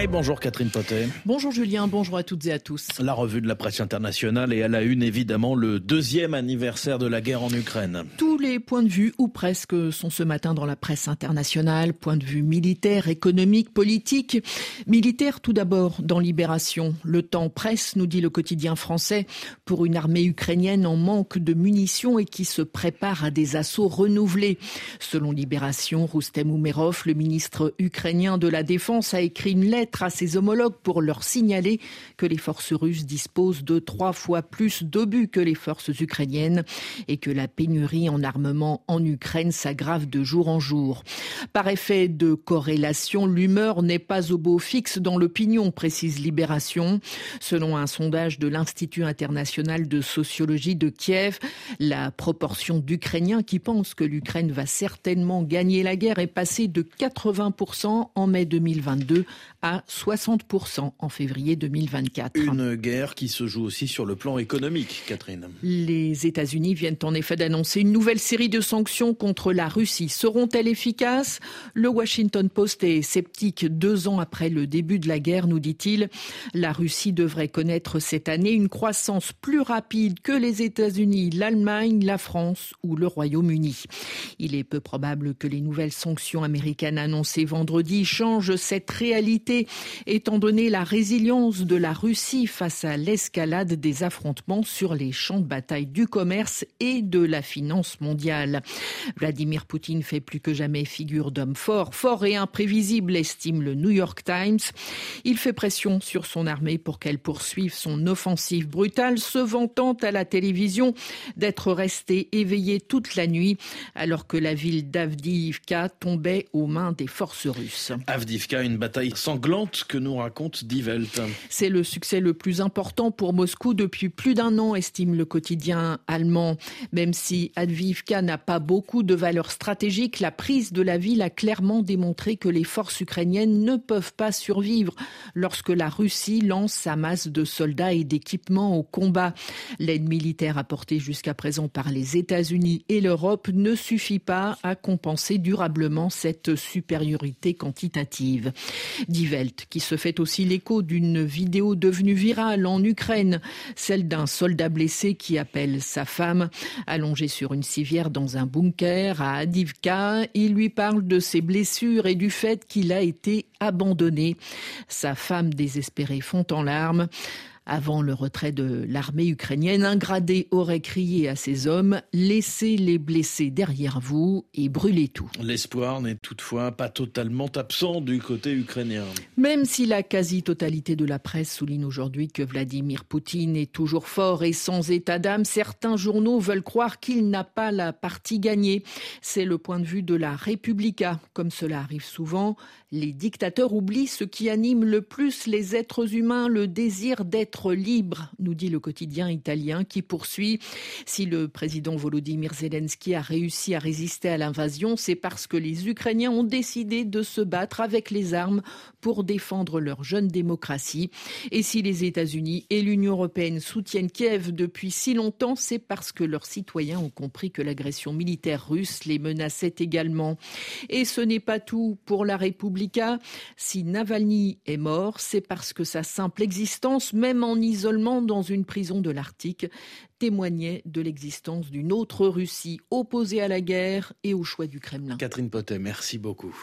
Et bonjour Catherine Potet. Bonjour Julien, bonjour à toutes et à tous. La revue de la presse internationale et à la une évidemment le deuxième anniversaire de la guerre en Ukraine. Tous les points de vue, ou presque, sont ce matin dans la presse internationale. Point de vue militaire, économique, politique. Militaire tout d'abord dans Libération. Le temps presse, nous dit le quotidien français, pour une armée ukrainienne en manque de munitions et qui se prépare à des assauts renouvelés. Selon Libération, Roustem Oumerov, le ministre ukrainien de la Défense, a écrit une lettre à ses homologues pour leur signaler que les forces russes disposent de trois fois plus d'obus que les forces ukrainiennes et que la pénurie en armement en Ukraine s'aggrave de jour en jour. Par effet de corrélation, l'humeur n'est pas au beau fixe dans l'opinion, précise Libération. Selon un sondage de l'Institut international de sociologie de Kiev, la proportion d'Ukrainiens qui pensent que l'Ukraine va certainement gagner la guerre est passée de 80% en mai 2022 à 60% en février 2024. Une guerre qui se joue aussi sur le plan économique, Catherine. Les États-Unis viennent en effet d'annoncer une nouvelle série de sanctions contre la Russie. Seront-elles efficaces? Le Washington Post est sceptique deux ans après le début de la guerre, nous dit-il. La Russie devrait connaître cette année une croissance plus rapide que les États-Unis, l'Allemagne, la France ou le Royaume-Uni. Il est peu probable que les nouvelles sanctions américaines annoncées vendredi changent cette réalité étant donné la résilience de la Russie face à l'escalade des affrontements sur les champs de bataille du commerce et de la finance mondiale. Vladimir Poutine fait plus que jamais figure d'homme fort, fort et imprévisible, estime le New York Times. Il fait pression sur son armée pour qu'elle poursuive son offensive brutale, se vantant à la télévision d'être resté éveillé toute la nuit alors que la ville d'Avdivka tombait aux mains des forces russes. Avdivka, une bataille sanglante que nous raconte. C'est le succès le plus important pour Moscou depuis plus d'un an, estime le quotidien allemand. Même si Advivka n'a pas beaucoup de valeur stratégique, la prise de la ville a clairement démontré que les forces ukrainiennes ne peuvent pas survivre lorsque la Russie lance sa masse de soldats et d'équipements au combat. L'aide militaire apportée jusqu'à présent par les États-Unis et l'Europe ne suffit pas à compenser durablement cette supériorité quantitative qui se fait aussi l'écho d'une vidéo devenue virale en Ukraine, celle d'un soldat blessé qui appelle sa femme, allongée sur une civière dans un bunker à Adivka. Il lui parle de ses blessures et du fait qu'il a été abandonné. Sa femme désespérée fond en larmes. Avant le retrait de l'armée ukrainienne, un gradé aurait crié à ses hommes Laissez les blessés derrière vous et brûlez tout. L'espoir n'est toutefois pas totalement absent du côté ukrainien. Même si la quasi-totalité de la presse souligne aujourd'hui que Vladimir Poutine est toujours fort et sans état d'âme, certains journaux veulent croire qu'il n'a pas la partie gagnée. C'est le point de vue de la Republica. Comme cela arrive souvent, les dictateurs oublient ce qui anime le plus les êtres humains, le désir d'être libre, nous dit le quotidien italien qui poursuit. Si le président Volodymyr Zelensky a réussi à résister à l'invasion, c'est parce que les Ukrainiens ont décidé de se battre avec les armes pour défendre leur jeune démocratie. Et si les États-Unis et l'Union européenne soutiennent Kiev depuis si longtemps, c'est parce que leurs citoyens ont compris que l'agression militaire russe les menaçait également. Et ce n'est pas tout pour la Republika. Si Navalny est mort, c'est parce que sa simple existence, même en isolement dans une prison de l'Arctique, témoignait de l'existence d'une autre Russie opposée à la guerre et au choix du Kremlin. Catherine Potet, merci beaucoup.